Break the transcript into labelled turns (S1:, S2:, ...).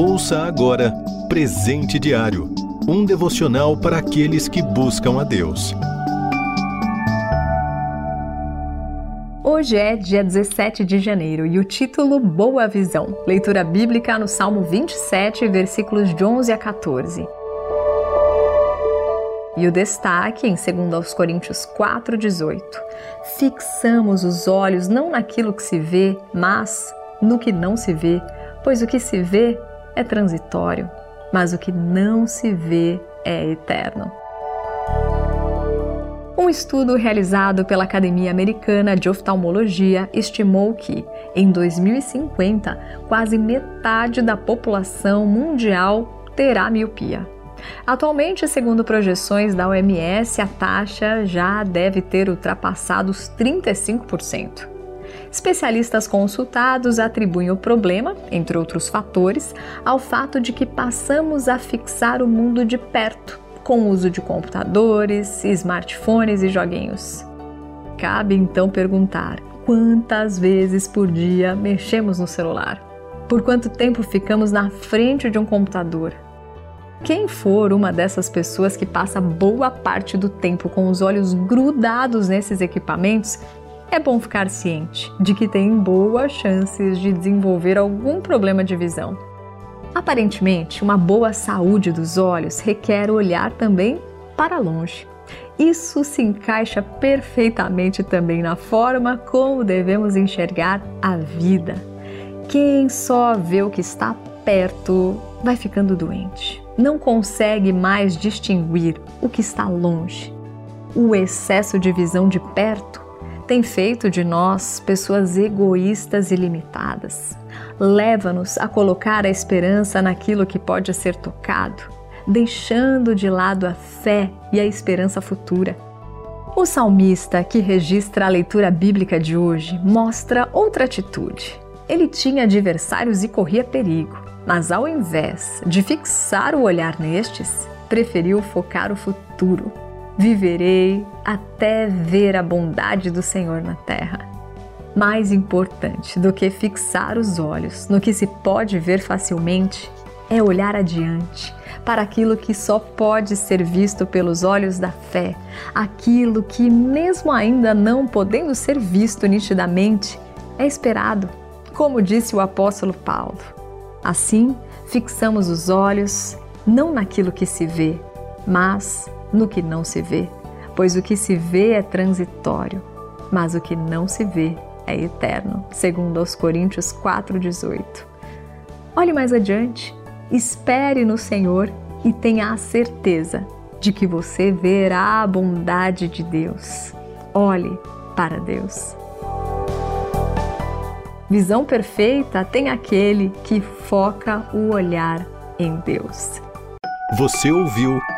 S1: Ouça agora Presente Diário um devocional para aqueles que buscam a Deus.
S2: Hoje é dia 17 de janeiro e o título Boa Visão. Leitura bíblica no Salmo 27, versículos de 11 a 14. E o destaque em 2 Coríntios 4,18. Fixamos os olhos não naquilo que se vê, mas no que não se vê, pois o que se vê é transitório, mas o que não se vê é eterno. Um estudo realizado pela Academia Americana de Oftalmologia estimou que, em 2050, quase metade da população mundial terá miopia. Atualmente, segundo projeções da OMS, a taxa já deve ter ultrapassado os 35%. Especialistas consultados atribuem o problema, entre outros fatores, ao fato de que passamos a fixar o mundo de perto, com o uso de computadores, smartphones e joguinhos. Cabe então perguntar: quantas vezes por dia mexemos no celular? Por quanto tempo ficamos na frente de um computador? Quem for uma dessas pessoas que passa boa parte do tempo com os olhos grudados nesses equipamentos, é bom ficar ciente de que tem boas chances de desenvolver algum problema de visão. Aparentemente, uma boa saúde dos olhos requer olhar também para longe. Isso se encaixa perfeitamente também na forma como devemos enxergar a vida. Quem só vê o que está perto vai ficando doente. Não consegue mais distinguir o que está longe. O excesso de visão de perto tem feito de nós pessoas egoístas e limitadas. Leva-nos a colocar a esperança naquilo que pode ser tocado, deixando de lado a fé e a esperança futura. O salmista que registra a leitura bíblica de hoje mostra outra atitude. Ele tinha adversários e corria perigo, mas ao invés de fixar o olhar nestes, preferiu focar o futuro viverei até ver a bondade do Senhor na terra. Mais importante do que fixar os olhos no que se pode ver facilmente é olhar adiante para aquilo que só pode ser visto pelos olhos da fé, aquilo que, mesmo ainda não podendo ser visto nitidamente, é esperado, como disse o apóstolo Paulo. Assim, fixamos os olhos não naquilo que se vê, mas no que não se vê, pois o que se vê é transitório, mas o que não se vê é eterno, segundo aos Coríntios 4:18. Olhe mais adiante, espere no Senhor e tenha a certeza de que você verá a bondade de Deus. Olhe para Deus. Visão perfeita tem aquele que foca o olhar em Deus.
S1: Você ouviu